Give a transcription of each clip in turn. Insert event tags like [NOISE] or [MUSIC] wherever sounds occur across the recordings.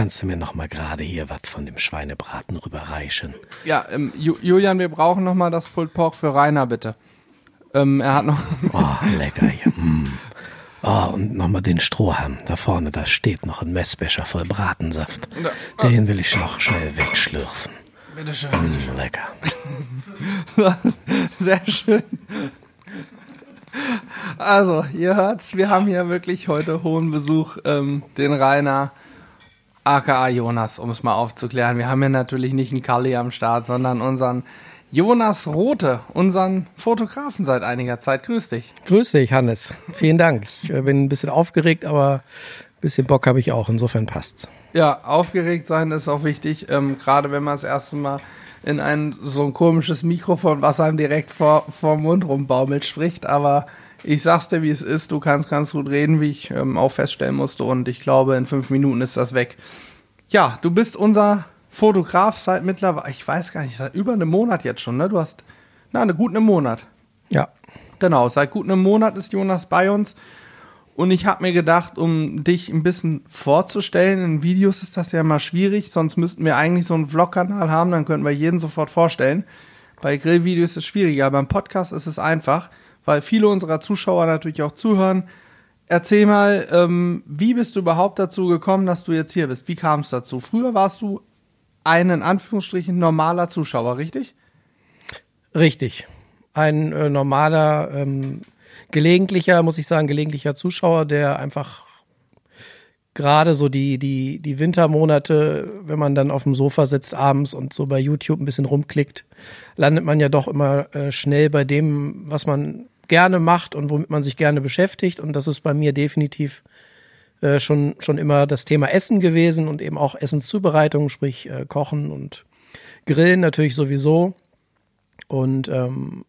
kannst du mir noch mal gerade hier was von dem Schweinebraten rüberreichen? Ja, ähm, Ju Julian, wir brauchen noch mal das Pulled Pork für Rainer, bitte. Ähm, er hat noch. [LAUGHS] Oh, lecker hier. Mm. Oh, und nochmal den Strohhalm. Da vorne, da steht noch ein Messbecher voll Bratensaft. Den will ich noch schnell wegschlürfen. Bitteschön. Mm, lecker. [LAUGHS] Sehr schön. Also, ihr hört's, wir haben hier wirklich heute hohen Besuch, ähm, den Rainer, aka Jonas, um es mal aufzuklären. Wir haben hier natürlich nicht einen Kalli am Start, sondern unseren Jonas Rote, unseren Fotografen seit einiger Zeit. Grüß dich. Grüß dich, Hannes. Vielen Dank. Ich äh, bin ein bisschen aufgeregt, aber ein bisschen Bock habe ich auch. Insofern passt's. Ja, aufgeregt sein ist auch wichtig, ähm, gerade wenn man das erste Mal in ein so ein komisches Mikrofon, was einem direkt vor, vor dem Mund rumbaumelt, spricht. Aber ich sag's dir, wie es ist. Du kannst ganz gut reden, wie ich ähm, auch feststellen musste. Und ich glaube, in fünf Minuten ist das weg. Ja, du bist unser Fotograf seit mittlerweile, ich weiß gar nicht, seit über einem Monat jetzt schon, ne? Du hast, na, eine guten Monat. Ja. Genau, seit gut einem Monat ist Jonas bei uns. Und ich habe mir gedacht, um dich ein bisschen vorzustellen, in Videos ist das ja mal schwierig, sonst müssten wir eigentlich so einen Vlog-Kanal haben, dann könnten wir jeden sofort vorstellen. Bei Grillvideos ist es schwieriger, beim Podcast ist es einfach, weil viele unserer Zuschauer natürlich auch zuhören. Erzähl mal, ähm, wie bist du überhaupt dazu gekommen, dass du jetzt hier bist? Wie kam es dazu? Früher warst du ein in Anführungsstrichen normaler Zuschauer, richtig? Richtig. Ein äh, normaler, ähm, gelegentlicher, muss ich sagen, gelegentlicher Zuschauer, der einfach gerade so die, die, die Wintermonate, wenn man dann auf dem Sofa sitzt abends und so bei YouTube ein bisschen rumklickt, landet man ja doch immer äh, schnell bei dem, was man gerne macht und womit man sich gerne beschäftigt. Und das ist bei mir definitiv äh, schon, schon immer das Thema Essen gewesen und eben auch Essenszubereitung, sprich äh, Kochen und Grillen natürlich sowieso. Und ähm,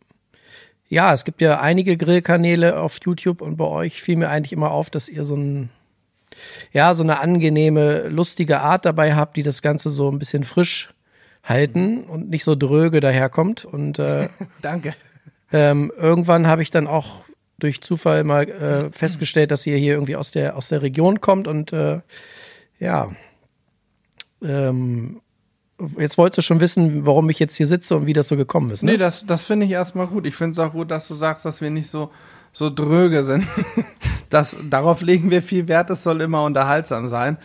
ja, es gibt ja einige Grillkanäle auf YouTube und bei euch fiel mir eigentlich immer auf, dass ihr so ein ja, so eine angenehme, lustige Art dabei habt, die das Ganze so ein bisschen frisch halten und nicht so dröge daherkommt. Und äh, [LAUGHS] Danke. Ähm, irgendwann habe ich dann auch durch Zufall mal äh, festgestellt, dass ihr hier irgendwie aus der aus der Region kommt und äh, ja, ähm, jetzt wolltest du schon wissen, warum ich jetzt hier sitze und wie das so gekommen ist. Ne? Nee, das, das finde ich erstmal gut. Ich finde es auch gut, dass du sagst, dass wir nicht so, so dröge sind. [LAUGHS] das, darauf legen wir viel Wert, es soll immer unterhaltsam sein.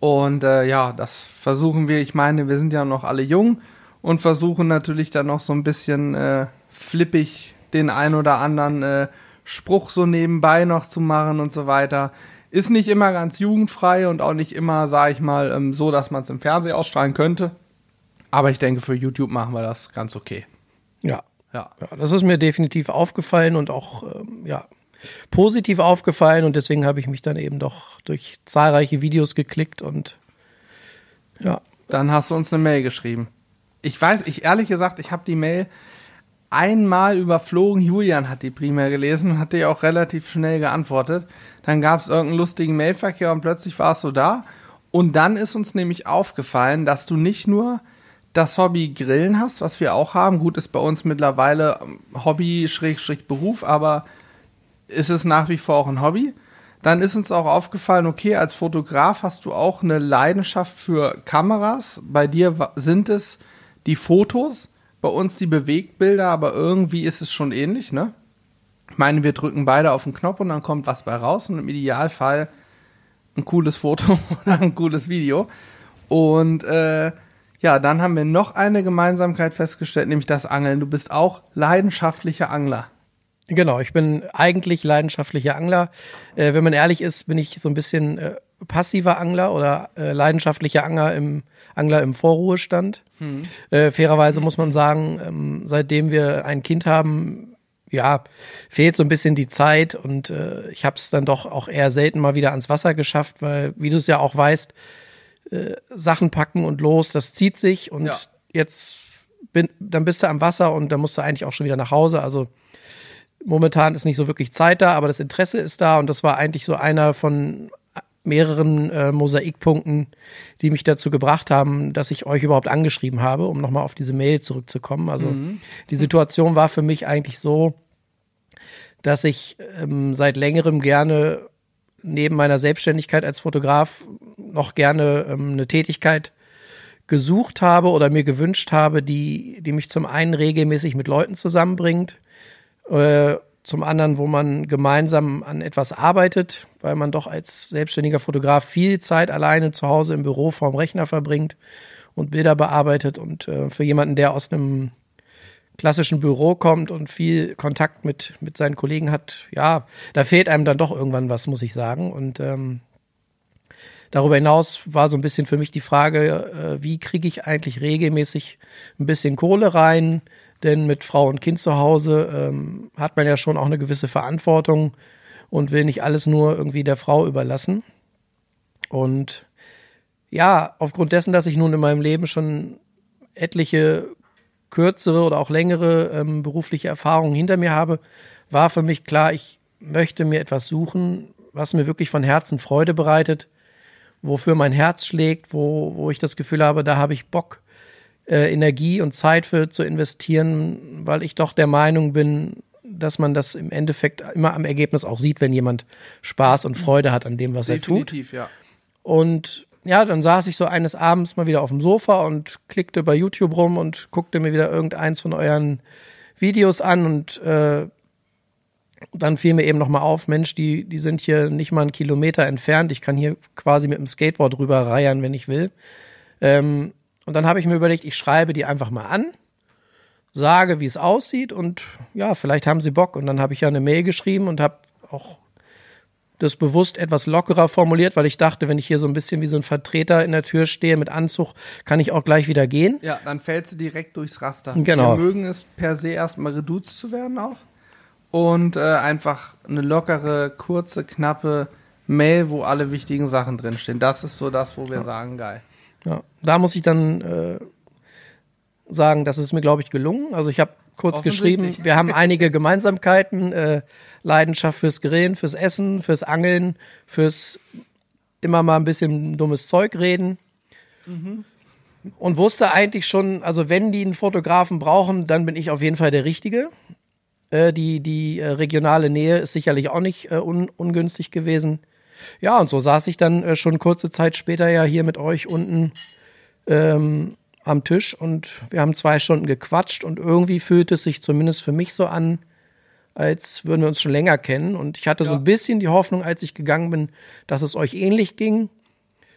Und äh, ja, das versuchen wir. Ich meine, wir sind ja noch alle jung und versuchen natürlich dann noch so ein bisschen äh, flippig den ein oder anderen äh, Spruch so nebenbei noch zu machen und so weiter. Ist nicht immer ganz jugendfrei und auch nicht immer, sag ich mal, ähm, so, dass man es im Fernsehen ausstrahlen könnte. Aber ich denke, für YouTube machen wir das ganz okay. Ja. Ja. ja, das ist mir definitiv aufgefallen und auch ähm, ja positiv aufgefallen und deswegen habe ich mich dann eben doch durch zahlreiche Videos geklickt und ja. Dann hast du uns eine Mail geschrieben. Ich weiß, ich ehrlich gesagt, ich habe die Mail einmal überflogen. Julian hat die primär gelesen und hat dir auch relativ schnell geantwortet. Dann gab es irgendeinen lustigen Mailverkehr und plötzlich warst du da. Und dann ist uns nämlich aufgefallen, dass du nicht nur das Hobby Grillen hast, was wir auch haben. Gut, ist bei uns mittlerweile Hobby-Beruf, aber ist es nach wie vor auch ein Hobby. Dann ist uns auch aufgefallen, okay, als Fotograf hast du auch eine Leidenschaft für Kameras. Bei dir sind es die Fotos, bei uns die Bewegtbilder, aber irgendwie ist es schon ähnlich, ne? Ich meine, wir drücken beide auf den Knopf und dann kommt was bei raus und im Idealfall ein cooles Foto [LAUGHS] oder ein cooles Video. Und äh, ja, dann haben wir noch eine Gemeinsamkeit festgestellt, nämlich das Angeln. Du bist auch leidenschaftlicher Angler. Genau, ich bin eigentlich leidenschaftlicher Angler. Äh, wenn man ehrlich ist, bin ich so ein bisschen äh, passiver Angler oder äh, leidenschaftlicher Angler im Angler im Vorruhestand. Hm. Äh, fairerweise muss man sagen, ähm, seitdem wir ein Kind haben, ja, fehlt so ein bisschen die Zeit und äh, ich habe es dann doch auch eher selten mal wieder ans Wasser geschafft, weil, wie du es ja auch weißt, äh, Sachen packen und los, das zieht sich und Ja. jetzt bin, dann bist du am Wasser und dann musst du eigentlich auch schon wieder nach Hause. Also momentan ist nicht so wirklich Zeit da, aber das Interesse ist da und das war eigentlich so einer von mehreren äh, Mosaikpunkten, die mich dazu gebracht haben, dass ich euch überhaupt angeschrieben habe, um nochmal auf diese Mail zurückzukommen. Also die Situation war für mich eigentlich so, dass ich ähm, seit längerem gerne neben meiner Selbstständigkeit als Fotograf noch gerne ähm, eine Tätigkeit gesucht habe oder mir gewünscht habe, die, die mich zum einen regelmäßig mit Leuten zusammenbringt, äh, zum anderen, wo man gemeinsam an etwas arbeitet, weil man doch als selbstständiger Fotograf viel Zeit alleine zu Hause im Büro vorm Rechner verbringt und Bilder bearbeitet. Und äh, für jemanden, der aus einem klassischen Büro kommt und viel Kontakt mit, mit seinen Kollegen hat, ja, da fehlt einem dann doch irgendwann was, muss ich sagen. Und ähm, darüber hinaus war so ein bisschen für mich die Frage, äh, wie kriege ich eigentlich regelmäßig ein bisschen Kohle rein, denn mit Frau und Kind zu Hause ähm, hat man ja schon auch eine gewisse Verantwortung und will nicht alles nur irgendwie der Frau überlassen. Und ja, aufgrund dessen, dass ich nun in meinem Leben schon etliche kürzere oder auch längere ähm, berufliche Erfahrungen hinter mir habe, war für mich klar, ich möchte mir etwas suchen, was mir wirklich von Herzen Freude bereitet, wofür mein Herz schlägt, wo, wo ich das Gefühl habe, da habe ich Bock, äh, Energie und Zeit für zu investieren, weil ich doch der Meinung bin, dass man das im Endeffekt immer am Ergebnis auch sieht, wenn jemand Spaß und Freude hat an dem, was Definitiv, er ja. tut. Und ja, dann saß ich so eines Abends mal wieder auf dem Sofa und klickte bei YouTube rum und guckte mir wieder irgendeins von euren Videos an und äh, dann fiel mir eben nochmal auf, Mensch, die, die sind hier nicht mal einen Kilometer entfernt. Ich kann hier quasi mit dem Skateboard rüber reiern, wenn ich will. Ähm, und dann habe ich mir überlegt, ich schreibe die einfach mal an, sage, wie es aussieht und ja, vielleicht haben sie Bock. Und dann habe ich ja eine Mail geschrieben und habe auch das bewusst etwas lockerer formuliert, weil ich dachte, wenn ich hier so ein bisschen wie so ein Vertreter in der Tür stehe mit Anzug, kann ich auch gleich wieder gehen. Ja, dann fällst du direkt durchs Raster. Genau. Wir mögen es per se erstmal reduzt zu werden auch. Und äh, einfach eine lockere, kurze, knappe Mail, wo alle wichtigen Sachen drinstehen. Das ist so das, wo wir ja. sagen, geil. Ja, da muss ich dann äh, sagen, das ist mir, glaube ich, gelungen. Also ich habe kurz geschrieben, wir haben einige [LAUGHS] Gemeinsamkeiten, äh, Leidenschaft fürs Grillen, fürs Essen, fürs Angeln, fürs immer mal ein bisschen dummes Zeug reden. Mhm. Und wusste eigentlich schon, also wenn die einen Fotografen brauchen, dann bin ich auf jeden Fall der Richtige. Äh, die die äh, regionale Nähe ist sicherlich auch nicht äh, un ungünstig gewesen. Ja, und so saß ich dann äh, schon kurze Zeit später ja hier mit euch unten ähm, am Tisch und wir haben zwei Stunden gequatscht und irgendwie fühlt es sich zumindest für mich so an, als würden wir uns schon länger kennen. Und ich hatte ja. so ein bisschen die Hoffnung, als ich gegangen bin, dass es euch ähnlich ging.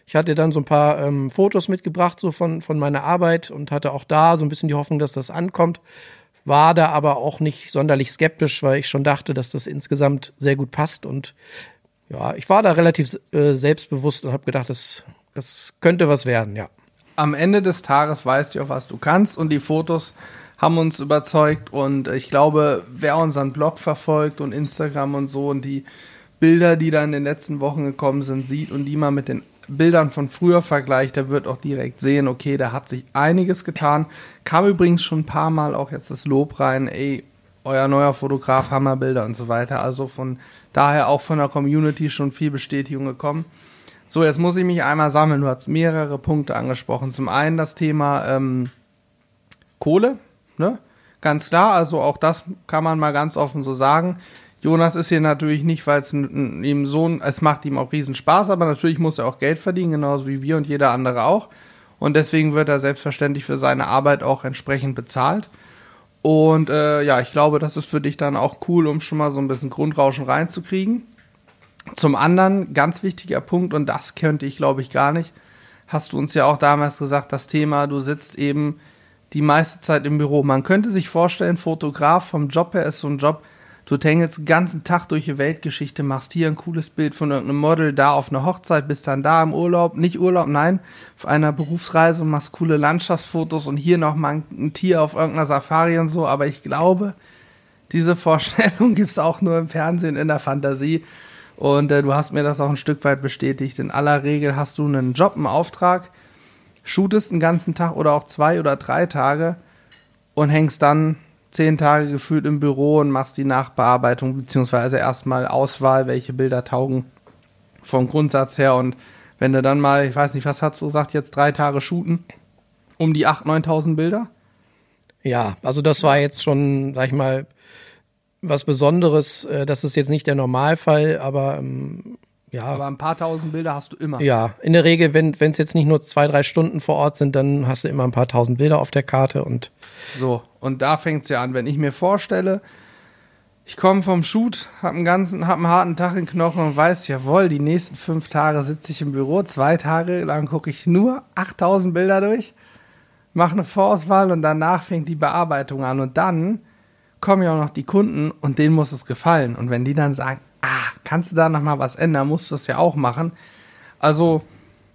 Ich hatte dann so ein paar ähm, Fotos mitgebracht, so von, von meiner Arbeit und hatte auch da so ein bisschen die Hoffnung, dass das ankommt. War da aber auch nicht sonderlich skeptisch, weil ich schon dachte, dass das insgesamt sehr gut passt. Und ja, ich war da relativ äh, selbstbewusst und habe gedacht, das, das könnte was werden, ja. Am Ende des Tages weißt du auch, was du kannst und die Fotos haben uns überzeugt und ich glaube, wer unseren Blog verfolgt und Instagram und so und die Bilder, die da in den letzten Wochen gekommen sind, sieht und die mal mit den Bildern von früher vergleicht, der wird auch direkt sehen, okay, da hat sich einiges getan. Kam übrigens schon ein paar Mal auch jetzt das Lob rein, ey, euer neuer Fotograf, Hammerbilder und so weiter. Also von daher auch von der Community schon viel Bestätigung gekommen. So, jetzt muss ich mich einmal sammeln. Du hast mehrere Punkte angesprochen. Zum einen das Thema ähm, Kohle, ne? Ganz klar, also auch das kann man mal ganz offen so sagen. Jonas ist hier natürlich nicht, weil es ihm so, es macht ihm auch riesen Spaß, aber natürlich muss er auch Geld verdienen, genauso wie wir und jeder andere auch. Und deswegen wird er selbstverständlich für seine Arbeit auch entsprechend bezahlt. Und äh, ja, ich glaube, das ist für dich dann auch cool, um schon mal so ein bisschen Grundrauschen reinzukriegen. Zum anderen, ganz wichtiger Punkt, und das könnte ich, glaube ich, gar nicht, hast du uns ja auch damals gesagt, das Thema, du sitzt eben die meiste Zeit im Büro. Man könnte sich vorstellen, Fotograf vom Job her ist so ein Job, Du tängelst den ganzen Tag durch die Weltgeschichte, machst hier ein cooles Bild von irgendeinem Model, da auf einer Hochzeit, bist dann da im Urlaub, nicht Urlaub, nein, auf einer Berufsreise und machst coole Landschaftsfotos und hier nochmal ein Tier auf irgendeiner Safari und so. Aber ich glaube, diese Vorstellung [LAUGHS] gibt es auch nur im Fernsehen, in der Fantasie. Und äh, du hast mir das auch ein Stück weit bestätigt. In aller Regel hast du einen Job, einen Auftrag, shootest einen ganzen Tag oder auch zwei oder drei Tage und hängst dann zehn Tage gefühlt im Büro und machst die Nachbearbeitung, beziehungsweise erstmal Auswahl, welche Bilder taugen vom Grundsatz her. Und wenn du dann mal, ich weiß nicht, was hast du gesagt, jetzt drei Tage shooten, um die 8.000, 9.000 Bilder? Ja, also das war jetzt schon, sag ich mal, was Besonderes. Äh, das ist jetzt nicht der Normalfall, aber ähm, ja. Aber ein paar tausend Bilder hast du immer. Ja, in der Regel, wenn es jetzt nicht nur zwei, drei Stunden vor Ort sind, dann hast du immer ein paar tausend Bilder auf der Karte und So, und da fängt's ja an. Wenn ich mir vorstelle, ich komme vom Shoot, hab einen ganzen, hab einen harten Tag in Knochen und weiß, jawohl, die nächsten fünf Tage sitze ich im Büro, zwei Tage lang gucke ich nur 8000 Bilder durch, mache eine Vorauswahl und danach fängt die Bearbeitung an und dann kommen ja auch noch die Kunden und denen muss es gefallen. Und wenn die dann sagen, ah, kannst du da noch mal was ändern, musst du das ja auch machen. Also,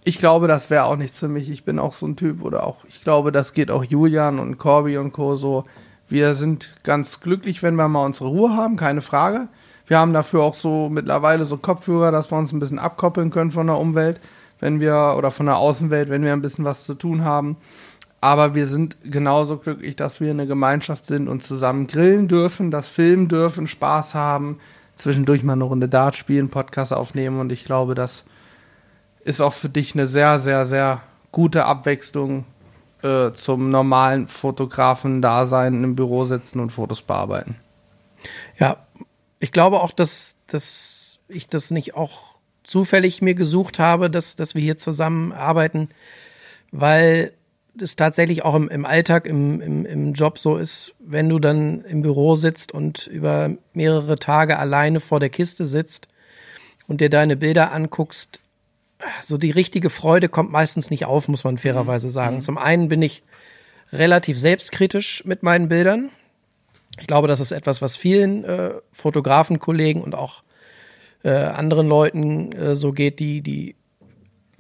ich glaube, das wäre auch nichts für mich. Ich bin auch so ein Typ oder auch, ich glaube, das geht auch Julian und Corby und Co. so. Wir sind ganz glücklich, wenn wir mal unsere Ruhe haben, keine Frage. Wir haben dafür auch so mittlerweile so Kopfhörer, dass wir uns ein bisschen abkoppeln können von der Umwelt, wenn wir, oder von der Außenwelt, wenn wir ein bisschen was zu tun haben. Aber wir sind genauso glücklich, dass wir eine Gemeinschaft sind und zusammen grillen dürfen, das filmen dürfen, Spaß haben, zwischendurch mal eine Runde Dart spielen, Podcast aufnehmen und ich glaube, das ist auch für dich eine sehr, sehr, sehr gute Abwechslung äh, zum normalen Fotografen-Dasein im Büro sitzen und Fotos bearbeiten. Ja, ich glaube auch, dass, dass ich das nicht auch zufällig mir gesucht habe, dass, dass wir hier zusammen arbeiten, weil es tatsächlich auch im, im Alltag, im, im, im Job so ist, wenn du dann im Büro sitzt und über mehrere Tage alleine vor der Kiste sitzt und dir deine Bilder anguckst, so die richtige Freude kommt meistens nicht auf, muss man fairerweise sagen. Zum einen bin ich relativ selbstkritisch mit meinen Bildern. Ich glaube, das ist etwas, was vielen äh, Fotografenkollegen und auch äh, anderen Leuten äh, so geht, die, die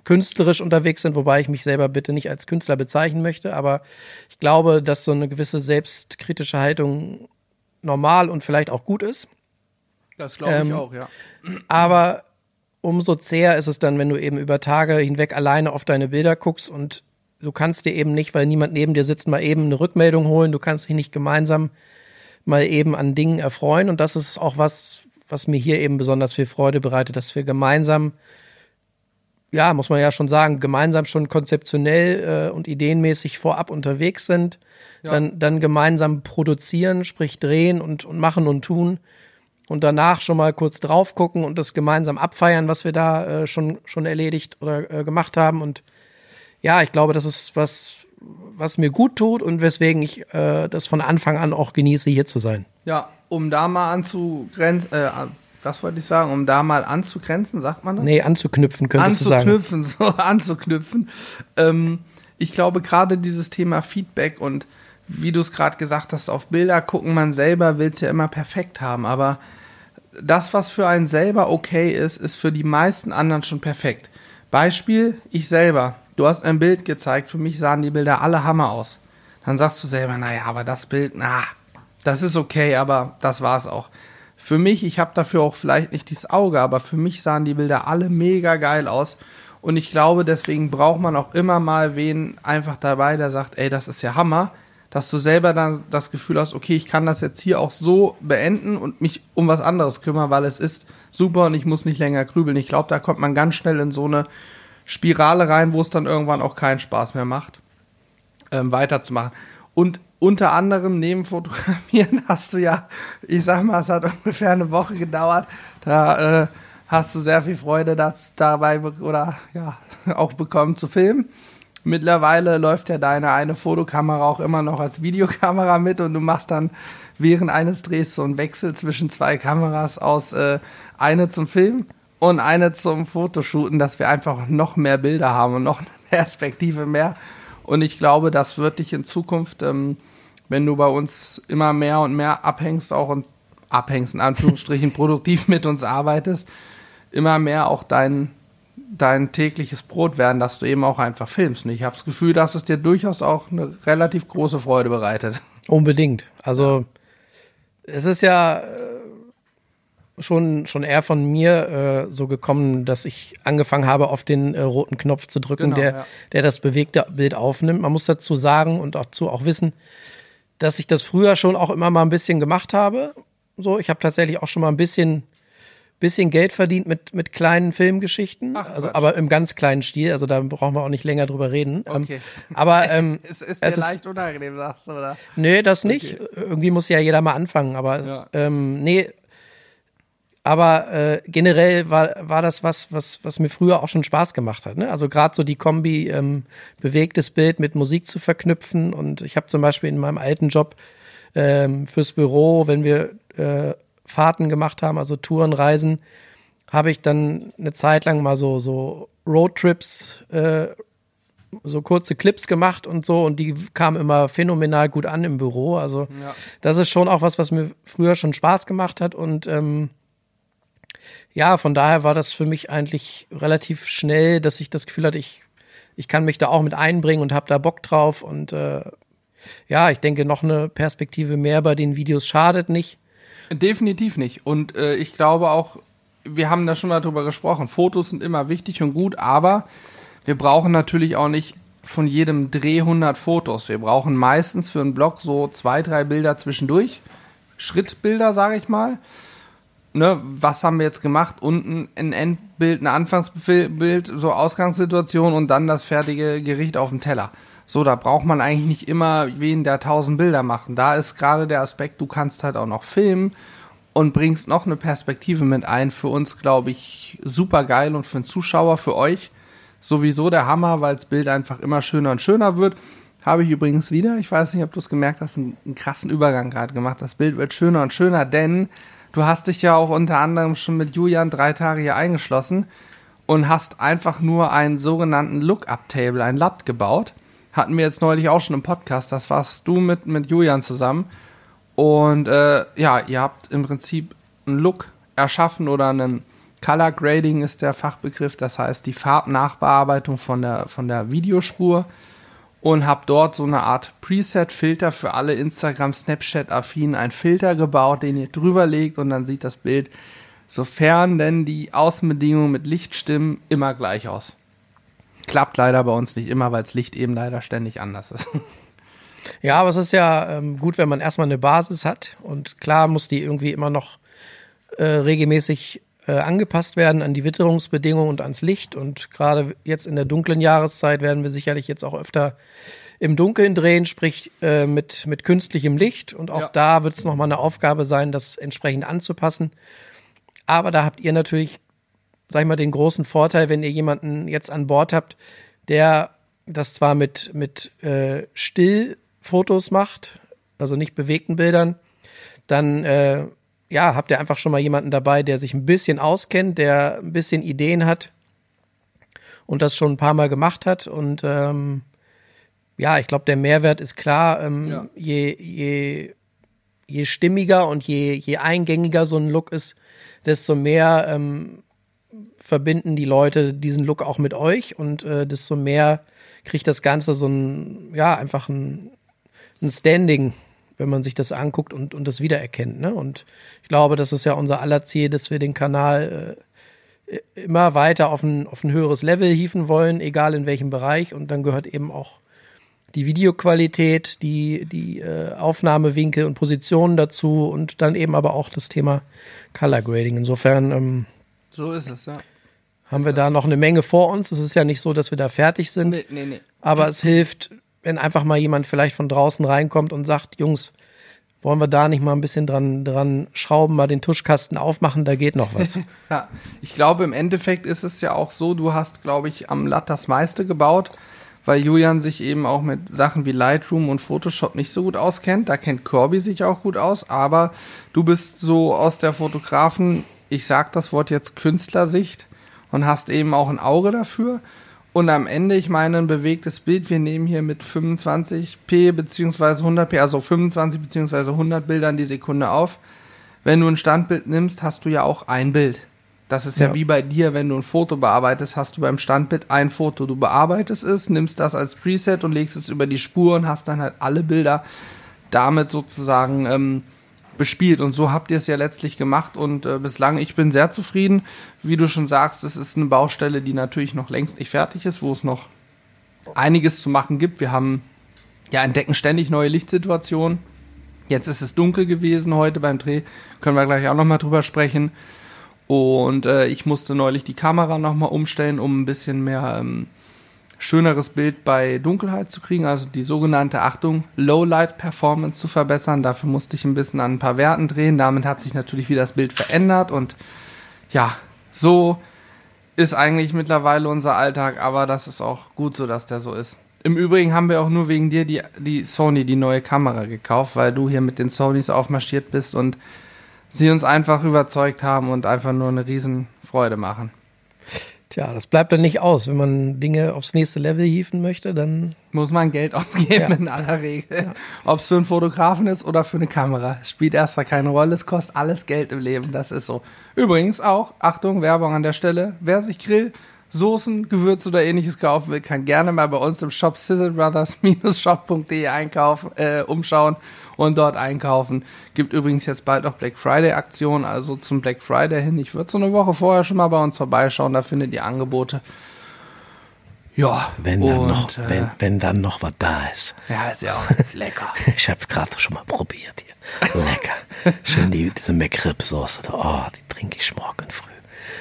künstlerisch unterwegs sind, wobei ich mich selber bitte nicht als Künstler bezeichnen möchte, aber ich glaube, dass so eine gewisse selbstkritische Haltung normal und vielleicht auch gut ist. Das glaube Ähm, ich auch, ja. Aber umso zäher ist es dann, wenn du eben über Tage hinweg alleine auf deine Bilder guckst und du kannst dir eben nicht, weil niemand neben dir sitzt, mal eben eine Rückmeldung holen. Du kannst dich nicht gemeinsam mal eben an Dingen erfreuen. Und das ist auch was, was mir hier eben besonders viel Freude bereitet, dass wir gemeinsam, ja, muss man ja schon sagen, gemeinsam schon konzeptionell äh, und ideenmäßig vorab unterwegs sind, Ja. dann, dann gemeinsam produzieren, sprich drehen und, und machen und tun und danach schon mal kurz drauf gucken und das gemeinsam abfeiern, was wir da äh, schon, schon erledigt oder äh, gemacht haben. Und ja, ich glaube, das ist was, was mir gut tut und weswegen ich äh, das von Anfang an auch genieße, hier zu sein. Ja, um da mal anzugrenzen, äh, was wollte ich sagen, um da mal anzugrenzen, sagt man das? Nee, anzuknüpfen könntest du sagen. anzuknüpfen, [LAUGHS] so anzuknüpfen. Ähm, ich glaube gerade dieses Thema Feedback und wie du es gerade gesagt hast, auf Bilder gucken, man selber will es ja immer perfekt haben, aber das, was für einen selber okay ist, ist für die meisten anderen schon perfekt. Beispiel, ich selber. Du hast ein Bild gezeigt, für mich sahen die Bilder alle Hammer aus. Dann sagst du selber, naja, aber das Bild, na, das ist okay, aber das war's auch. Für mich, ich habe dafür auch vielleicht nicht dieses Auge, aber für mich sahen die Bilder alle mega geil aus. Und ich glaube, deswegen braucht man auch immer mal wen einfach dabei, der sagt, ey, das ist ja Hammer, dass du selber dann das Gefühl hast, okay, ich kann das jetzt hier auch so beenden und mich um was anderes kümmern, weil es ist super und ich muss nicht länger grübeln. Ich glaube, da kommt man ganz schnell in so eine Spirale rein, wo es dann irgendwann auch keinen Spaß mehr macht, ähm, weiterzumachen. Und unter anderem neben Fotografieren [LAUGHS] hast du ja, ich sag mal, es hat ungefähr eine Woche gedauert. Da äh, hast du sehr viel Freude das, dabei be- oder ja [LAUGHS] auch bekommen zu filmen. Mittlerweile läuft ja deine eine Fotokamera auch immer noch als Videokamera mit und du machst dann während eines Drehs so einen Wechsel zwischen zwei Kameras aus äh, eine zum Filmen und eine zum Fotoshooten, dass wir einfach noch mehr Bilder haben und noch [LAUGHS] eine Perspektive mehr. Und ich glaube, das wird dich in Zukunft, ähm, wenn du bei uns immer mehr und mehr abhängst, auch und abhängst in Anführungsstrichen [LAUGHS] produktiv mit uns arbeitest, immer mehr auch dein, dein tägliches Brot werden, dass du eben auch einfach filmst. Und ich habe das Gefühl, dass es dir durchaus auch eine relativ große Freude bereitet. Unbedingt. Also es ist ja äh, schon, schon eher von mir äh, so gekommen, dass ich angefangen habe, auf den äh, roten Knopf zu drücken, Genau, der, ja. der das bewegte Bild aufnimmt. Man muss dazu sagen und dazu auch wissen, dass ich das früher schon auch immer mal ein bisschen gemacht habe. So, ich habe tatsächlich auch schon mal ein bisschen, bisschen Geld verdient mit, mit kleinen Filmgeschichten. Ach, also, aber im ganz kleinen Stil. Also da brauchen wir auch nicht länger drüber reden. Okay. Ähm, aber [LAUGHS] ähm, Es ist es dir ist- leicht unangenehm, sagst du, oder? Nee, das nicht. Irgendwie muss ja jeder mal anfangen, aber Ja. ähm, nee. Aber äh, generell war, war das was, was, was mir früher auch schon Spaß gemacht hat. Ne? Also gerade so die Kombi ähm, bewegtes Bild mit Musik zu verknüpfen. Und ich habe zum Beispiel in meinem alten Job ähm, fürs Büro, wenn wir äh, Fahrten gemacht haben, also Touren, Reisen, habe ich dann eine Zeit lang mal so, so Roadtrips, äh, so kurze Clips gemacht und so und die kamen immer phänomenal gut an im Büro. Also ja. das ist schon auch was, was mir früher schon Spaß gemacht hat und ähm, ja, von daher war das für mich eigentlich relativ schnell, dass ich das Gefühl hatte, ich, ich kann mich da auch mit einbringen und habe da Bock drauf und äh, ja, ich denke, noch eine Perspektive mehr bei den Videos schadet nicht. Definitiv nicht. Und äh, ich glaube auch, wir haben da schon mal drüber gesprochen. Fotos sind immer wichtig und gut, aber wir brauchen natürlich auch nicht von jedem Dreh 100 Fotos. Wir brauchen meistens für einen Blog so zwei, drei Bilder zwischendurch. Schrittbilder, sage ich mal. Ne, was haben wir jetzt gemacht? Unten ein Endbild, ein Anfangsbild, so Ausgangssituation und dann das fertige Gericht auf dem Teller. So, da braucht man eigentlich nicht immer wen, der tausend Bilder machen. Da ist gerade der Aspekt, du kannst halt auch noch filmen und bringst noch eine Perspektive mit ein. Für uns, glaube ich, super geil und für den Zuschauer, für euch sowieso der Hammer, weil das Bild einfach immer schöner und schöner wird. Habe ich übrigens wieder, ich weiß nicht, ob du es gemerkt hast, einen, einen krassen Übergang gerade gemacht. Das Bild wird schöner und schöner, denn du hast dich ja auch unter anderem schon mit Julian drei Tage hier eingeschlossen und hast einfach nur einen sogenannten Lookup-Table, ein LUT gebaut hatten wir jetzt neulich auch schon im Podcast. Das warst du mit, mit Julian zusammen. Und äh, ja, ihr habt im Prinzip einen Look erschaffen oder einen Color Grading ist der Fachbegriff. Das heißt die Farbnachbearbeitung von der, von der Videospur. Und habt dort so eine Art Preset-Filter für alle Instagram, Snapchat-affinen, ein Filter gebaut, den ihr drüber legt und dann sieht das Bild, sofern denn die Außenbedingungen mit Licht stimmen, immer gleich aus. Klappt leider bei uns nicht immer, weil das Licht eben leider ständig anders ist. Ja, aber es ist ja ähm, gut, wenn man erstmal eine Basis hat. Und klar muss die irgendwie immer noch äh, regelmäßig äh, angepasst werden an die Witterungsbedingungen und ans Licht. Und gerade jetzt in der dunklen Jahreszeit werden wir sicherlich jetzt auch öfter im Dunkeln drehen, sprich äh, mit, mit künstlichem Licht. Und auch ja. da wird es nochmal eine Aufgabe sein, das entsprechend anzupassen. Aber da habt ihr natürlich sag ich mal, den großen Vorteil, wenn ihr jemanden jetzt an Bord habt, der das zwar mit, mit äh, Stillfotos macht, also nicht bewegten Bildern, dann äh, ja, habt ihr einfach schon mal jemanden dabei, der sich ein bisschen auskennt, der ein bisschen Ideen hat und das schon ein paar Mal gemacht hat. Und ähm, ja, ich glaube, der Mehrwert ist klar. Ähm, ja. je, je, je stimmiger und je, je eingängiger so ein Look ist, desto mehr ähm, verbinden die Leute diesen Look auch mit euch und äh, desto mehr kriegt das Ganze so ein, ja, einfach ein, ein Standing, wenn man sich das anguckt und, und das wiedererkennt. Ne? Und ich glaube, das ist ja unser aller Ziel, dass wir den Kanal äh, immer weiter auf ein, auf ein höheres Level hieven wollen, egal in welchem Bereich. Und dann gehört eben auch die Videoqualität, die, die äh, Aufnahmewinkel und Positionen dazu und dann eben aber auch das Thema Color Grading. Insofern ähm, so ist es, ja. Haben wir da noch eine Menge vor uns? Es ist ja nicht so, dass wir da fertig sind. Nee, nee, nee. Aber es hilft, wenn einfach mal jemand vielleicht von draußen reinkommt und sagt, Jungs, wollen wir da nicht mal ein bisschen dran, dran schrauben, mal den Tuschkasten aufmachen, da geht noch was. [LAUGHS] ja, ich glaube, im Endeffekt ist es ja auch so, du hast, glaube ich, am Latt das meiste gebaut, weil Julian sich eben auch mit Sachen wie Lightroom und Photoshop nicht so gut auskennt. Da kennt Corby sich auch gut aus, aber du bist so aus der Fotografen ich sag das Wort jetzt Künstlersicht und hast eben auch ein Auge dafür. Und am Ende, ich meine, ein bewegtes Bild, wir nehmen hier mit 25p beziehungsweise 100p, also 25 beziehungsweise 100 Bildern die Sekunde auf. Wenn du ein Standbild nimmst, hast du ja auch ein Bild. Das ist ja, ja, wie bei dir, wenn du ein Foto bearbeitest, hast du beim Standbild ein Foto. Du bearbeitest es, nimmst das als Preset und legst es über die Spur und hast dann halt alle Bilder damit sozusagen ähm, bespielt. Und so habt ihr es ja letztlich gemacht. Und äh, bislang, ich bin sehr zufrieden. Wie du schon sagst, es ist eine Baustelle, die natürlich noch längst nicht fertig ist, wo es noch einiges zu machen gibt. Wir haben ja entdecken ständig neue Lichtsituationen. Jetzt ist es dunkel gewesen heute beim Dreh. Können wir gleich auch nochmal drüber sprechen. Und äh, ich musste neulich die Kamera nochmal umstellen, um ein bisschen mehr ähm, schöneres Bild bei Dunkelheit zu kriegen, also die sogenannte Achtung Lowlight Performance zu verbessern. Dafür musste ich ein bisschen an ein paar Werten drehen. Damit hat sich natürlich wieder das Bild verändert und ja, so ist eigentlich mittlerweile unser Alltag, aber das ist auch gut so, dass der so ist. Im Übrigen haben wir auch nur wegen dir die, die Sony, die neue Kamera gekauft, weil du hier mit den Sonys aufmarschiert bist und sie uns einfach überzeugt haben und einfach nur eine Riesenfreude machen. Tja, das bleibt dann nicht aus. Wenn man Dinge aufs nächste Level hieven möchte, dann. Muss man Geld ausgeben ja. in aller Regel. Ja. Ob es für einen Fotografen ist oder für eine Kamera. Es spielt erstmal keine Rolle, es kostet alles Geld im Leben. Das ist so. Übrigens auch, Achtung, Werbung an der Stelle. Wer sich Grill Soßen, Gewürze oder ähnliches kaufen will, kann gerne mal bei uns im Shop sizzlebrothers-shop.de einkaufen, äh, umschauen und dort einkaufen. Gibt übrigens jetzt bald auch Black Friday Aktion, also zum Black Friday hin. Ich würde so eine Woche vorher schon mal bei uns vorbeischauen, da findet ihr Angebote. Ja, wenn dann und, noch, äh, wenn, dann noch was da ist. Ja, ist ja auch ist lecker. [LAUGHS] ich habe gerade schon mal probiert hier. Lecker. Schön die, diese McRib-Soße. Oh, die trinke ich morgen früh.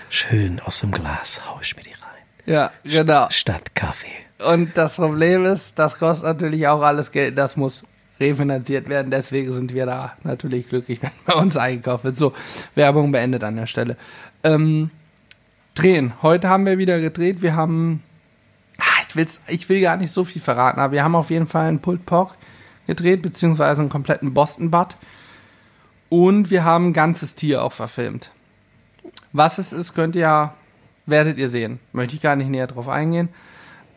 Schön aus dem Glas haue ich mir die rein. Ja, genau. Statt Kaffee. Und das Problem ist, das kostet natürlich auch alles Geld. Das muss refinanziert werden. Deswegen sind wir da natürlich glücklich, [LAUGHS] wenn bei uns einkauft wird. So, Werbung beendet an der Stelle. Ähm, drehen. Heute haben wir wieder gedreht. Wir haben, ah, ich, will's, ich will gar nicht so viel verraten, aber wir haben auf jeden Fall einen Pulled Pork gedreht, beziehungsweise einen kompletten Boston Butt. Und wir haben ein ganzes Tier auch verfilmt. Was es ist, könnt ihr, werdet ihr sehen. Möchte ich gar nicht näher drauf eingehen.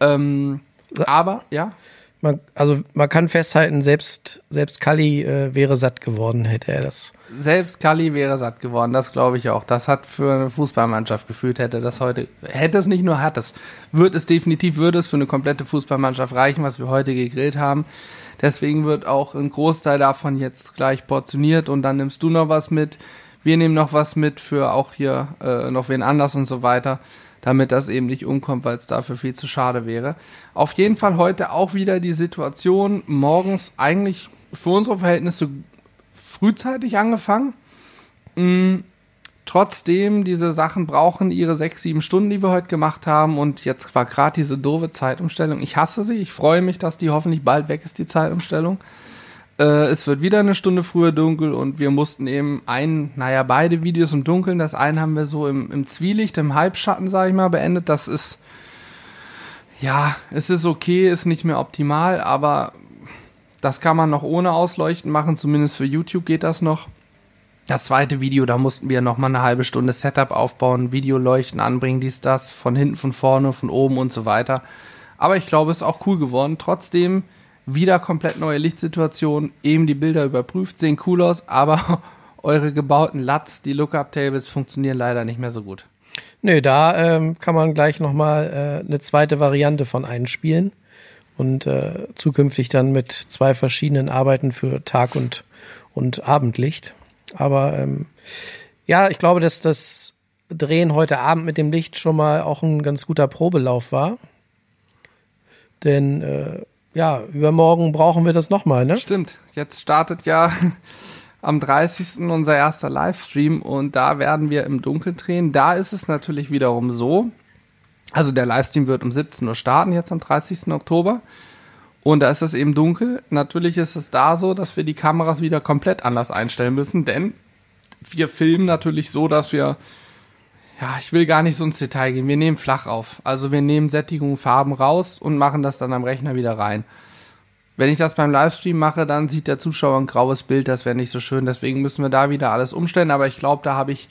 Ähm, aber, ja. Man, also man kann festhalten, selbst, selbst Kali äh, wäre satt geworden, hätte er das. Selbst Kali wäre satt geworden, das glaube ich auch. Das hat für eine Fußballmannschaft gefühlt, hätte das heute, hätte es nicht nur hat es, wird es definitiv, würde es für eine komplette Fußballmannschaft reichen, was wir heute gegrillt haben. Deswegen wird auch ein Großteil davon jetzt gleich portioniert und dann nimmst du noch was mit wir nehmen noch was mit für auch hier äh, noch wen anders und so weiter, damit das eben nicht umkommt, weil es dafür viel zu schade wäre. Auf jeden Fall heute auch wieder die Situation, morgens eigentlich für unsere Verhältnisse frühzeitig angefangen. Mhm. Trotzdem, diese Sachen brauchen ihre sechs, sieben Stunden, die wir heute gemacht haben. Und jetzt war gerade diese doofe Zeitumstellung. Ich hasse sie. Ich freue mich, dass die hoffentlich bald weg ist, die Zeitumstellung. Äh, es wird wieder eine Stunde früher dunkel und wir mussten eben ein, naja, beide Videos im Dunkeln. Das eine haben wir so im, im Zwielicht, im Halbschatten, sage ich mal, beendet. Das ist, ja, es ist okay, ist nicht mehr optimal, aber das kann man noch ohne Ausleuchten machen. Zumindest für YouTube geht das noch. Das zweite Video, da mussten wir noch mal eine halbe Stunde Setup aufbauen, Videoleuchten anbringen, dies, das, von hinten, von vorne, von oben und so weiter. Aber ich glaube, es ist auch cool geworden. Trotzdem wieder komplett neue Lichtsituation, eben die Bilder überprüft, sehen cool aus, aber [LAUGHS] eure gebauten LUTs, die Lookup-Tables, funktionieren leider nicht mehr so gut. Nö, da ähm, kann man gleich nochmal äh, eine zweite Variante von einspielen und äh, zukünftig dann mit zwei verschiedenen Arbeiten für Tag- und, und Abendlicht. Aber ähm, ja, ich glaube, dass das Drehen heute Abend mit dem Licht schon mal auch ein ganz guter Probelauf war. Denn äh, ja, übermorgen brauchen wir das nochmal, ne? Stimmt. Jetzt startet ja [LAUGHS] am 30. unser erster Livestream und da werden wir im Dunkeln drehen. Da ist es natürlich wiederum so, also der Livestream wird um 17 Uhr starten, jetzt am 30. Oktober. Und da ist es eben dunkel. Natürlich ist es da so, dass wir die Kameras wieder komplett anders einstellen müssen, denn wir filmen natürlich so, dass wir, ja, ich will gar nicht so ins Detail gehen. Wir nehmen flach auf. Also wir nehmen Sättigung, Farben raus und machen das dann am Rechner wieder rein. Wenn ich das beim Livestream mache, dann sieht der Zuschauer ein graues Bild, das wäre nicht so schön. Deswegen müssen wir da wieder alles umstellen. Aber ich glaube, da habe ich,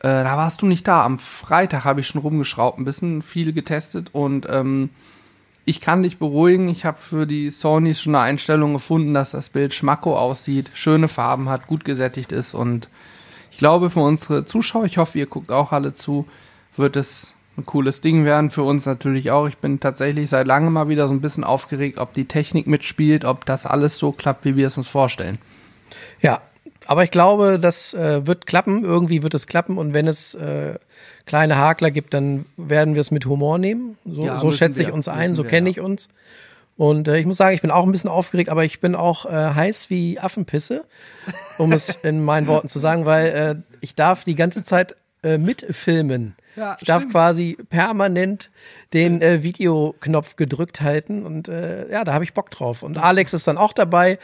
äh, da warst du nicht da. Am Freitag habe ich schon rumgeschraubt, ein bisschen viel getestet und ähm, ich kann dich beruhigen. Ich habe für die Sonys schon eine Einstellung gefunden, dass das Bild schmacko aussieht, schöne Farben hat, gut gesättigt ist und ich glaube für unsere Zuschauer, ich hoffe, ihr guckt auch alle zu, wird es ein cooles Ding werden. Für uns natürlich auch. Ich bin tatsächlich seit langem mal wieder so ein bisschen aufgeregt, ob die Technik mitspielt, ob das alles so klappt, wie wir es uns vorstellen. Ja, aber ich glaube, das äh, wird klappen. Irgendwie wird es klappen. Und wenn es äh, kleine Hakler gibt, dann werden wir es mit Humor nehmen. So, ja, so schätze ich uns ein, so kenne ich uns. Und äh, ich muss sagen, ich bin auch ein bisschen aufgeregt, aber ich bin auch äh, heiß wie Affenpisse, um es [LAUGHS] in meinen Worten zu sagen, weil äh, ich darf die ganze Zeit äh, mitfilmen. Ja, ich darf stimmt. quasi permanent den äh, Videoknopf gedrückt halten und äh, ja, da habe ich Bock drauf. Und Alex ist dann auch dabei.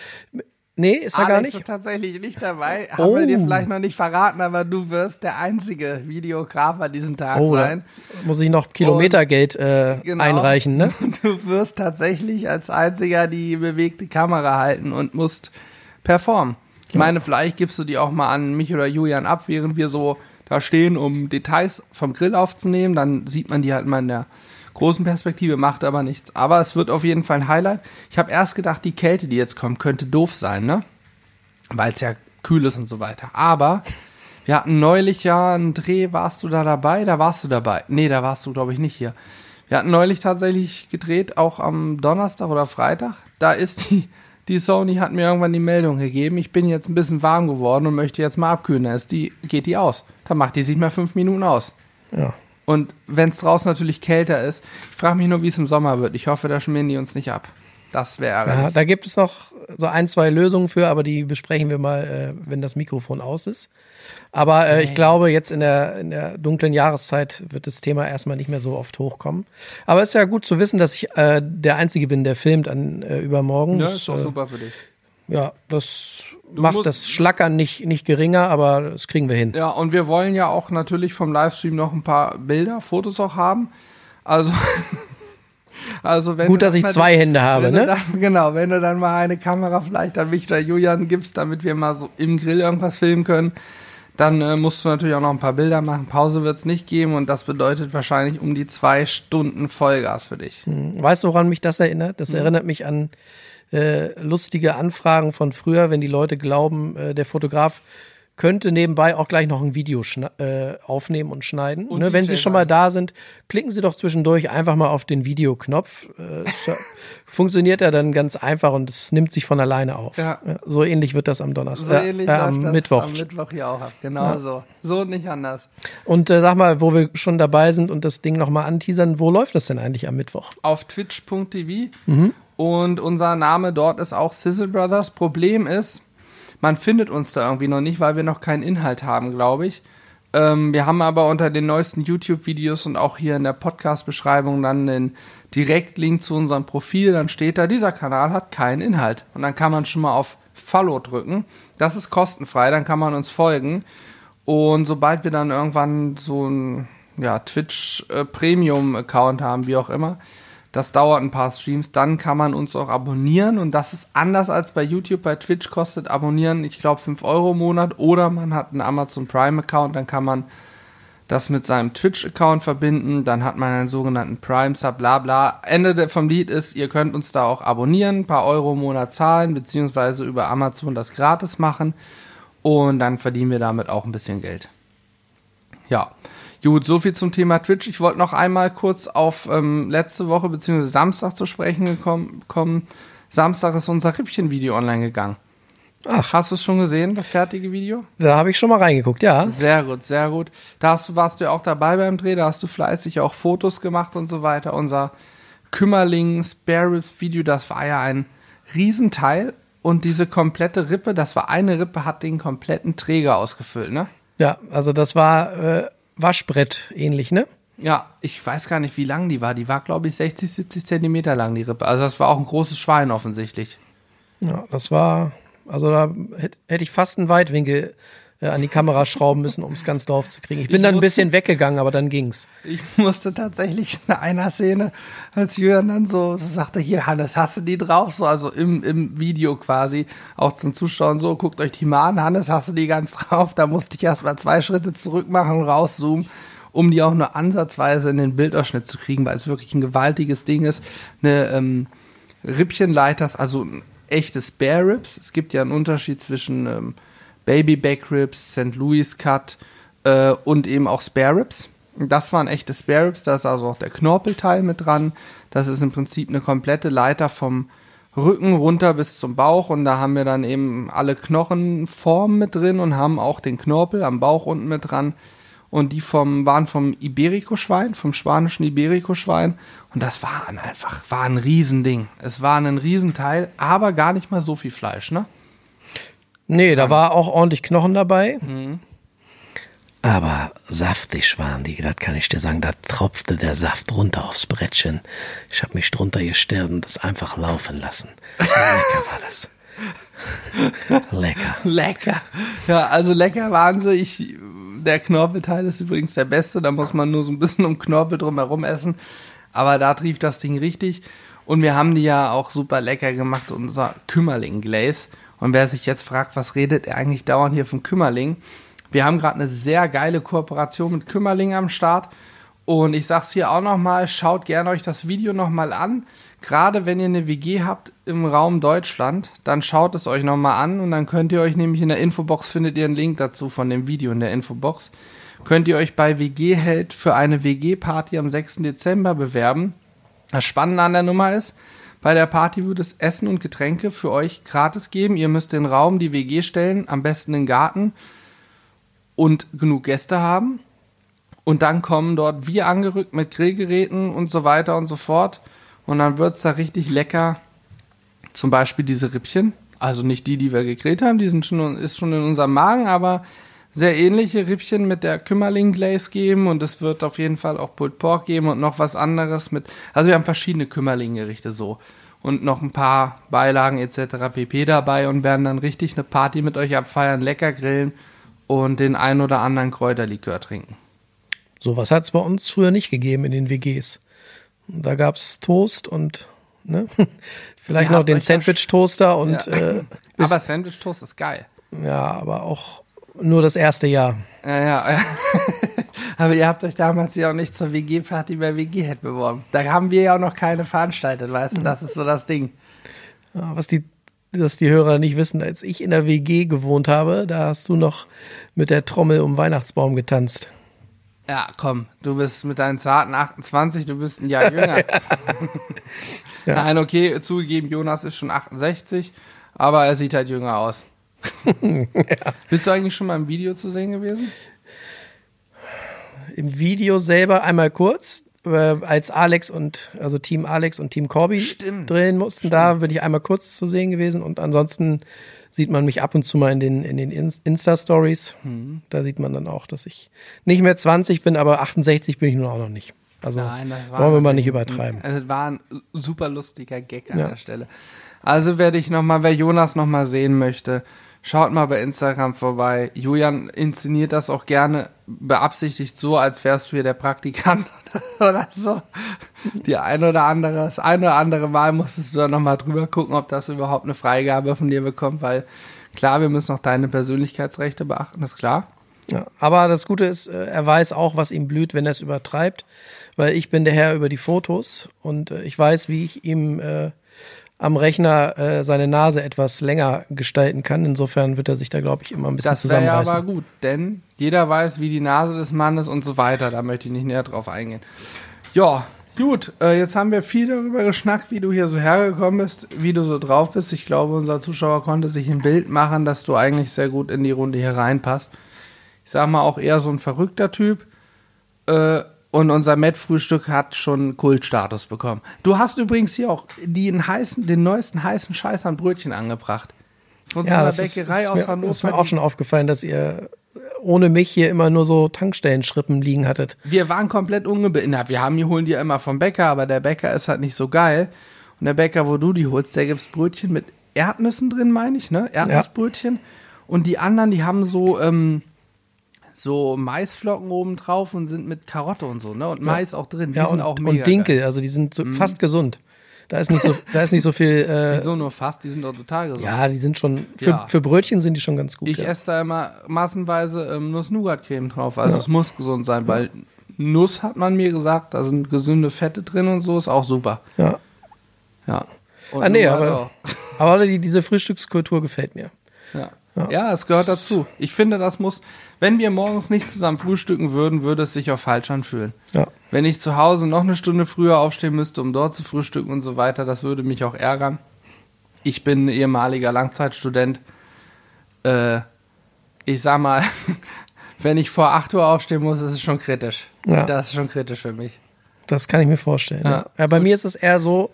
Nee, ist er Alex gar nicht? ist tatsächlich nicht dabei. [LAUGHS] Haben wir dir Oh. vielleicht noch nicht verraten, aber du wirst der einzige Videograf an diesem Tag Oh, sein. muss ich noch Kilometergeld äh, Genau. einreichen, ne? [LAUGHS] Du wirst tatsächlich als einziger die bewegte Kamera halten und musst performen. Ich meine, vielleicht gibst du die auch mal an mich oder Julian ab, während wir so da stehen, um Details vom Grill aufzunehmen. Dann sieht man die halt mal in der großen Perspektive, macht aber nichts. Aber es wird auf jeden Fall ein Highlight. Ich habe erst gedacht, die Kälte, die jetzt kommt, könnte doof sein, ne? Weil es ja kühl ist und so weiter. Aber wir hatten neulich ja einen Dreh, warst du da dabei? Da warst du dabei. Nee, da warst du, glaube ich, nicht hier. Wir hatten neulich tatsächlich gedreht, auch am Donnerstag oder Freitag. Da ist die, die Sony hat mir irgendwann die Meldung gegeben, ich bin jetzt ein bisschen warm geworden und möchte jetzt mal abkühlen. Da ist die, geht die aus. Dann macht die sich mal fünf Minuten aus. Ja. Und wenn es draußen natürlich kälter ist, ich frage mich nur, wie es im Sommer wird. Ich hoffe, da schmieren die uns nicht ab. Das wäre Ja, da gibt es noch so ein, zwei Lösungen für, aber die besprechen wir mal, äh, wenn das Mikrofon aus ist. Aber äh, ich glaube, jetzt in der, in der dunklen Jahreszeit wird das Thema erstmal nicht mehr so oft hochkommen. Aber es ist ja gut zu wissen, dass ich äh, der Einzige bin, der filmt an äh, übermorgen. Ja, Das, ist doch äh, super für dich. Ja, das macht musst- das Schlackern nicht, nicht geringer, aber das kriegen wir hin. Ja, und wir wollen ja auch natürlich vom Livestream noch ein paar Bilder, Fotos auch haben. Also, [LAUGHS] also wenn Gut, du dass ich zwei Hände habe, ne? Du dann, genau, wenn du dann mal eine Kamera vielleicht an mich oder Julian gibst, damit wir mal so im Grill irgendwas filmen können, dann äh, musst du natürlich auch noch ein paar Bilder machen. Pause wird es nicht geben und das bedeutet wahrscheinlich um die zwei Stunden Vollgas für dich. Weißt du, woran mich das erinnert? Mhm. Das erinnert mich an äh, lustige Anfragen von früher, wenn die Leute glauben, äh, der Fotograf könnte nebenbei auch gleich noch ein Video äh, aufnehmen und schneiden. Und ne, wenn Sie schon mal da sind, klicken Sie doch zwischendurch einfach mal auf den Videoknopf. Äh, [LAUGHS] ja- funktioniert ja dann ganz einfach und es nimmt sich von alleine auf. Ja. so ähnlich wird das am So Donnerstag, äh, ähnlich äh, am Mittwoch. am Mittwoch hier auch ab. Genau so. So und nicht anders. Und äh, sag mal, wo wir schon dabei sind und das Ding nochmal anteasern, wo läuft das denn eigentlich am Mittwoch? auf twitch.tv und unser Name dort ist auch Sizzle Brothers. Problem ist, man findet uns da irgendwie noch nicht, weil wir noch keinen Inhalt haben, glaube ich. Ähm, wir haben aber unter den neuesten YouTube-Videos und auch hier in der Podcast-Beschreibung dann den Direktlink zu unserem Profil. Dann steht da, dieser Kanal hat keinen Inhalt. Und dann kann man schon mal auf Follow drücken. Das ist kostenfrei, dann kann man uns folgen. Und sobald wir dann irgendwann so ein ja, Twitch äh, haben, wie auch immer, das dauert ein paar Streams, dann kann man uns auch abonnieren und das ist anders als bei YouTube. Bei Twitch kostet Abonnieren, ich glaube, 5 Euro im Monat oder man hat einen Amazon Prime Account, dann kann man das mit seinem Twitch-Account verbinden, dann hat man einen sogenannten Prime-Sub, bla bla. Ende vom Lied ist, ihr könnt uns da auch abonnieren, ein paar Euro im Monat zahlen, beziehungsweise über Amazon das gratis machen und dann verdienen wir damit auch ein bisschen Geld. Ja, gut, so viel zum Thema Twitch. Ich wollte noch einmal kurz auf ähm, letzte Woche beziehungsweise Samstag zu sprechen gekommen, kommen. Samstag ist unser Rippchen-Video online gegangen. Ach, hast du es schon gesehen, das fertige Video? Da habe ich schon mal reingeguckt, ja. Sehr gut, sehr gut. Da hast warst du ja auch dabei beim Dreh, da hast du fleißig auch Fotos gemacht und so weiter. Unser Kümmerling Spare Ribs Video, das war ja ein Riesenteil. Und diese komplette Rippe, das war eine Rippe, hat den kompletten Träger ausgefüllt, ne? Ja, also das war äh, Waschbrett ähnlich, ne? Ja, ich weiß gar nicht, wie lang die war. Die war, glaube ich, 60, 70 Zentimeter lang, die Rippe. Also das war auch ein großes Schwein offensichtlich. Ja, das war, also da hätte hätt ich fast einen Weitwinkel äh, an die Kamera schrauben müssen, um es ganz drauf zu kriegen. Ich bin Ich dann ein musste- bisschen weggegangen, aber dann ging's. Ich musste tatsächlich in einer Szene, als Jürgen dann so, so sagte, hier Hannes, hast du die drauf? So, also im, im Video quasi, auch zum Zuschauen so, guckt euch die mal an, Hannes, hast du die ganz [LAUGHS] drauf? Da musste ich erst mal zwei Schritte zurück machen und rauszoomen, um die auch nur ansatzweise in den Bildausschnitt zu kriegen, weil es wirklich ein gewaltiges Ding ist. Eine ähm, Rippchenleiters, also ein echtes Spare Ribs. Es gibt ja einen Unterschied zwischen ähm, Baby Back Ribs, St. Louis Cut äh, und eben auch Spare Ribs. Das waren echte Spare Ribs, da ist also auch der Knorpelteil mit dran. Das ist im Prinzip eine komplette Leiter vom Rücken runter bis zum Bauch und da haben wir dann eben alle Knochenformen mit drin und haben auch den Knorpel am Bauch unten mit dran. Und die vom, waren vom Iberico-Schwein, vom spanischen Iberico-Schwein. Und das war ein einfach, war ein Riesending. Es war ein Riesenteil, aber gar nicht mal so viel Fleisch, ne? Nee, da war auch ordentlich Knochen dabei. Aber saftig waren die, das kann ich dir sagen. Da tropfte der Saft runter aufs Brettchen. Ich habe mich drunter gestellt und das einfach laufen lassen. Lecker war das. [LAUGHS] lecker. Lecker. Ja, also lecker waren sie. Ich, der Knorpelteil ist übrigens der beste. Da muss man nur so ein bisschen um Knorpel drumherum essen. Aber da trief das Ding richtig. Und wir haben die ja auch super lecker gemacht, unser Kümmerling-Glaze. Und wer sich jetzt fragt, was redet er eigentlich dauernd hier vom Kümmerling? Wir haben gerade eine sehr geile Kooperation mit Kümmerling am Start. Und ich sag's hier auch nochmal, schaut gerne euch das Video nochmal an. Gerade wenn ihr eine WG habt im Raum Deutschland, dann schaut es euch nochmal an und dann könnt ihr euch nämlich in der Infobox findet ihr einen Link dazu von dem Video in der Infobox. Könnt ihr euch bei WG Held für eine WG-Party am 6. Dezember bewerben. Das Spannende an der Nummer ist, bei der Party wird es Essen und Getränke für euch gratis geben. Ihr müsst den Raum, die WG stellen, am besten den Garten und genug Gäste haben. Und dann kommen dort wir angerückt mit Grillgeräten und so weiter und so fort. Und dann wird es da richtig lecker. Zum Beispiel diese Rippchen. Also nicht die, die wir gegrillt haben, die sind schon, ist schon in unserem Magen, aber sehr ähnliche Rippchen mit der Kümmerling Glaze geben und es wird auf jeden Fall auch Pulled Pork geben und noch was anderes mit. Also wir haben verschiedene Kümmerling-Gerichte so und noch ein paar Beilagen etc. pp dabei und werden dann richtig eine Party mit euch abfeiern, lecker grillen und den ein oder anderen Kräuterlikör trinken. Sowas hat es bei uns früher nicht gegeben in den WGs. Da gab es Toast und ne? [LAUGHS] vielleicht noch den Sandwich-Toaster und. Ja. Äh, [LAUGHS] aber Sandwich-Toast ist geil. Ja, aber auch nur das erste Jahr. Ja, ja. ja. [LAUGHS] aber ihr habt euch damals ja auch nicht zur WG-Party bei WG-Head beworben. Da haben wir ja auch noch keine veranstaltet, weißt du? Das ist so das Ding. Ja, was die dass die Hörer nicht wissen, als ich in der WG gewohnt habe, da hast du noch mit der Trommel um Weihnachtsbaum getanzt. Ja, komm, du bist mit deinen zarten 28, du bist ein Jahr jünger. ja. [LAUGHS] [LAUGHS] Nein, okay, zugegeben, Jonas ist schon 68, aber er sieht halt jünger aus. Ja. [LAUGHS] Bist du eigentlich schon mal im Video zu sehen gewesen? Im Video selber einmal kurz, äh, als Alex und, also Team Alex und Team Corby Stimmt. drehen mussten. Stimmt. Da bin ich einmal kurz zu sehen gewesen und ansonsten sieht man mich ab und zu mal in den, in den Insta-Stories. Mhm. Da sieht man dann auch, dass ich nicht mehr 20 bin, aber 68 bin ich nun auch noch nicht. Also Nein, wollen wir mal nicht übertreiben. Es war ein super lustiger Gag an ja. der Stelle. Also werde ich nochmal, wer Jonas nochmal sehen möchte, Schaut mal bei Instagram vorbei. Julian inszeniert das auch gerne beabsichtigt so, als wärst du hier der Praktikant [LAUGHS] oder so. Die ein oder andere, das eine oder andere Mal musstest du dann nochmal drüber gucken, ob das überhaupt eine Freigabe von dir bekommt, weil klar, wir müssen auch deine Persönlichkeitsrechte beachten, ist klar. Ja, aber das Gute ist, äh, er weiß auch, was ihm blüht, wenn er es übertreibt, weil ich bin der Herr über die Fotos und äh, ich weiß, wie ich ihm äh, am Rechner äh, seine Nase etwas länger gestalten kann. Insofern wird er sich da, glaube ich, immer ein bisschen das zusammenreißen. Das wäre aber gut, denn jeder weiß, wie die Nase des Mannes und so weiter. Da möchte ich nicht näher drauf eingehen. Ja, gut. Äh, jetzt haben wir viel darüber geschnackt, wie du hier so hergekommen bist, wie du so drauf bist. Ich glaube, unser Zuschauer konnte sich ein Bild machen, dass du eigentlich sehr gut in die Runde hier reinpasst. Ich sag mal auch eher so ein verrückter Typ. Äh, und unser Met-Frühstück hat schon Kultstatus bekommen. Du hast übrigens hier auch den, heißen, den neuesten heißen Scheiß an Brötchen angebracht. Von so ja, einer Bäckerei ist, ist aus mir, Hannover. Ist mir auch schon aufgefallen, dass ihr ohne mich hier immer nur so Tankstellenschrippen liegen hattet. Wir waren komplett ungebindert. Wir haben die holen die ja immer vom Bäcker, aber der Bäcker ist halt nicht so geil. Und der Bäcker, wo du die holst, der gibt's Brötchen mit Erdnüssen drin, meine ich, ne? Erdnussbrötchen. Ja. Und die anderen, die haben so, ähm, so Maisflocken oben drauf und sind mit Karotte und so, ne? Und Mais auch drin. Die ja, sind und, auch mega und Dinkel, geil. also die sind so mm. fast gesund. Da ist nicht so, [LAUGHS] da ist nicht so viel. Äh, Wieso nur fast? Die sind doch total gesund. Ja, die sind schon. Für, ja. für Brötchen sind die schon ganz gut. Ich ja. esse da immer massenweise ähm, Nuss-Nougat-Creme drauf. Also ja. es muss gesund sein, weil Nuss hat man mir gesagt, da sind gesunde Fette drin und so, ist auch super. Ja. Ja. Und ah, nee, aber, aber die, diese Frühstückskultur gefällt mir. Ja. Ja, es gehört dazu. Ich finde, das muss, wenn wir morgens nicht zusammen frühstücken würden, würde es sich auch falsch anfühlen. Ja. Wenn ich zu Hause noch eine Stunde früher aufstehen müsste, um dort zu frühstücken und so weiter, das würde mich auch ärgern. Ich bin ehemaliger Langzeitstudent. Äh, ich sag mal, [LAUGHS] wenn ich vor 8 Uhr aufstehen muss, ist es schon kritisch. Ja. Das ist schon kritisch für mich. Das kann ich mir vorstellen. Ja. ja bei mir ist es eher so,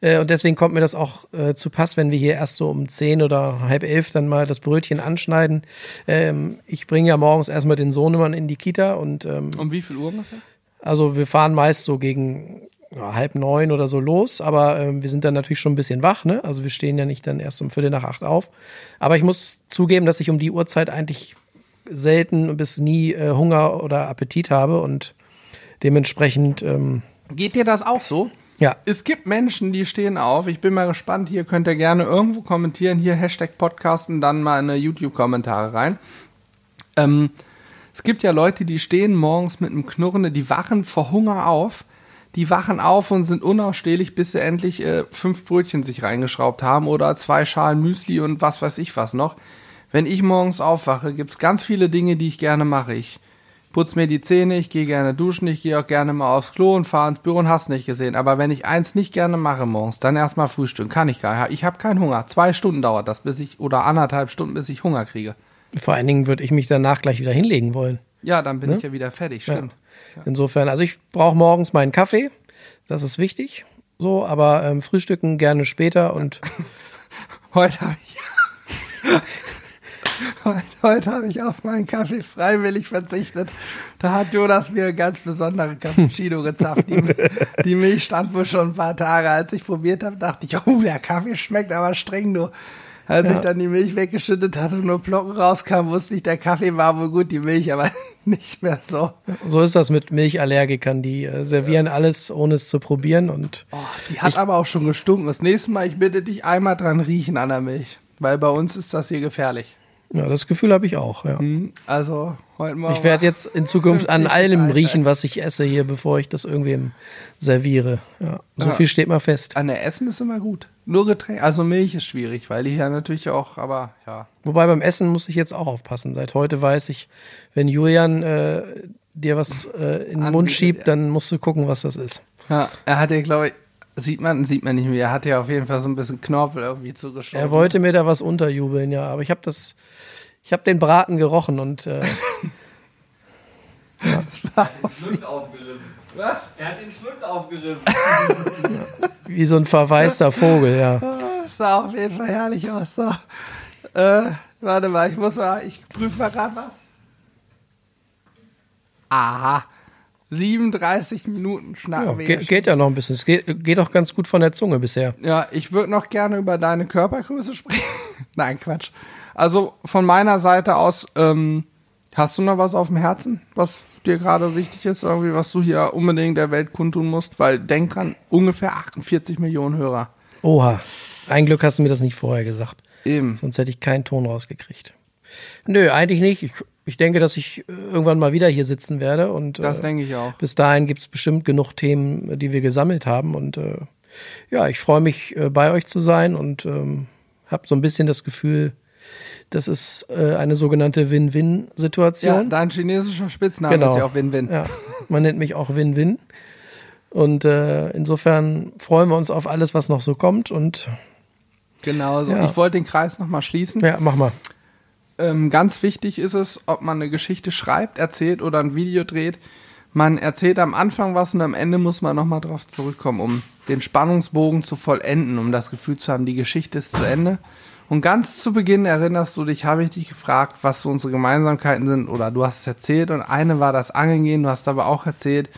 Äh, und deswegen kommt mir das auch äh, zu Pass, wenn wir hier erst so um zehn oder halb elf dann mal das Brötchen anschneiden. Ähm, ich bringe ja morgens erstmal den Sohnemann in die Kita und ähm, Um wie viel Uhr ungefähr? also wir fahren meist so gegen ja, halb neun oder so los, aber ähm, wir sind dann natürlich schon ein bisschen wach, ne? Also wir stehen ja nicht dann erst um Viertel nach acht auf. Aber ich muss zugeben, dass ich um die Uhrzeit eigentlich selten bis nie äh, Hunger oder Appetit habe und dementsprechend, ähm, Geht dir das auch so? Ja, Es gibt Menschen, die stehen auf. Ich bin mal gespannt. Hier könnt ihr gerne irgendwo kommentieren. Hier Hashtag Podcasten, dann mal in YouTube-Kommentare rein. Ähm, es gibt ja Leute, die stehen morgens mit einem Knurren, die wachen vor Hunger auf. Die wachen auf und sind unausstehlich, bis sie endlich äh, fünf Brötchen sich reingeschraubt haben oder zwei Schalen Müsli und was weiß ich was noch. Wenn ich morgens aufwache, gibt es ganz viele Dinge, die ich gerne mache. Ich putz mir die Zähne, ich gehe gerne duschen, ich gehe auch gerne mal aufs Klo und fahre ins Büro und hast nicht gesehen. Aber wenn ich eins nicht gerne mache morgens, dann erstmal frühstücken. Kann ich gar nicht. Ich habe keinen Hunger. Zwei Stunden dauert das, bis ich, oder anderthalb Stunden, bis ich Hunger kriege. vor allen Dingen würde ich mich danach gleich wieder hinlegen wollen. Ja, dann bin ich ja wieder fertig, stimmt. Insofern, also ich brauche morgens meinen Kaffee, das ist wichtig, so, aber ähm, frühstücken gerne später und [LAUGHS] Heute habe ich. [LAUGHS] heute heute habe ich auf meinen Kaffee freiwillig verzichtet. Da hat Jonas mir einen ganz besonderen Cappuccino gezapft. Die, die Milch stand wohl schon ein paar Tage. Als ich probiert habe, dachte ich, oh, der Kaffee schmeckt aber streng nur. Als ich dann die Milch weggeschüttet hatte und nur Plocken rauskam, wusste ich, der Kaffee war wohl gut, die Milch aber [LAUGHS] nicht mehr so. so ist das mit Milchallergikern, die äh, servieren alles, ohne es zu probieren und Oh, die hat aber auch schon gestunken. Das nächste Mal, ich bitte dich einmal dran riechen an der Milch. Weil bei uns ist das hier gefährlich. Ja, das Gefühl habe ich auch, ja. Hm, Also, heute Morgen. Ich werde jetzt in Zukunft an allem Alter. riechen, was ich esse hier, bevor ich das irgendwem serviere. Ja, so Ja. viel steht mal fest. An der Essen ist immer gut. Nur Getränk, also Milch ist schwierig, weil die ja natürlich auch, aber ja. Wobei beim Essen muss ich jetzt auch aufpassen. Seit heute weiß ich, wenn Julian äh, dir was äh, in den Mund schiebt, dann musst du gucken, was das ist. Ja, er hat ja, glaube ich, sieht man, sieht man nicht mehr. Er hat ja auf jeden Fall so ein bisschen Knorpel irgendwie zugeschoben. Er wollte mir da was unterjubeln, ja, aber ich habe das, ich habe den Braten gerochen und äh, [LAUGHS] Schlund aufgerissen. Was? Er hat den Schlund aufgerissen. [LAUGHS] wie so ein verwaister Vogel, ja. Das sah auf jeden Fall herrlich aus. So. Äh, warte mal, ich muss mal, ich prüfe mal gerade was. Aha. 37 Minuten schnacken ja geht, geht ja noch ein bisschen. Es geht, geht auch ganz gut von der Zunge bisher. Ja, ich würde noch gerne über deine Körpergröße sprechen. [LAUGHS] Nein, Quatsch. Also von meiner Seite aus, ähm, hast du noch was auf dem Herzen, was dir gerade wichtig ist, irgendwie, was du hier unbedingt der Welt kundtun musst? Weil denk dran, ungefähr 48 Millionen Hörer. Oha. Ein Glück hast du mir das nicht vorher gesagt. Eben. Sonst hätte ich keinen Ton rausgekriegt. Nö, eigentlich nicht. Ich, ich denke, dass ich äh, irgendwann mal wieder hier sitzen werde. Und Das äh, denke ich auch. bis dahin gibt es bestimmt genug Themen, die wir gesammelt haben. Und äh, ja, ich freue mich, äh, bei euch zu sein und ähm, habe so ein bisschen das Gefühl, das ist äh, eine sogenannte Ja, Win-Win-Situation. dein chinesischer Spitzname Genau. ist ja auch Win-Win. Ja, man nennt mich auch Win-Win. Und äh, insofern freuen wir uns auf alles, was noch so kommt. Und Genau so. Ja. Ich wollte den Kreis nochmal schließen. ja, mach mal. Ähm, ganz wichtig ist es, ob man eine Geschichte schreibt, erzählt oder ein Video dreht. Man erzählt am Anfang was und am Ende muss man nochmal drauf zurückkommen, um den Spannungsbogen zu vollenden, um das Gefühl zu haben, die Geschichte ist zu Ende. Und ganz zu Beginn erinnerst du dich, habe ich dich gefragt, was so unsere Gemeinsamkeiten sind, oder du hast es erzählt und eine war das Angeln gehen, du hast aber auch erzählt,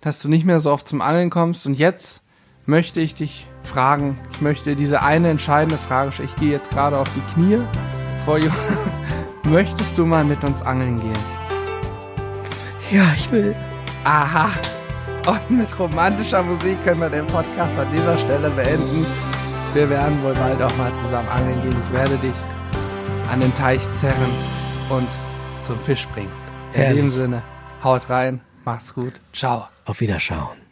dass du nicht mehr so oft zum Angeln kommst. Und jetzt möchte ich dich fragen, ich möchte diese eine entscheidende Frage stellen. Ich gehe jetzt gerade auf die Knie vor Jonas. [LAUGHS] Möchtest du mal mit uns angeln gehen? Ja, ich will. Aha. Und mit romantischer Musik können wir den Podcast an dieser Stelle beenden. Wir werden wohl bald auch mal zusammen angeln gehen. Ich werde dich an den Teich zerren und zum Fisch bringen. In Herrlich. dem Sinne, haut rein, macht's gut, ciao. Auf Wiederschauen.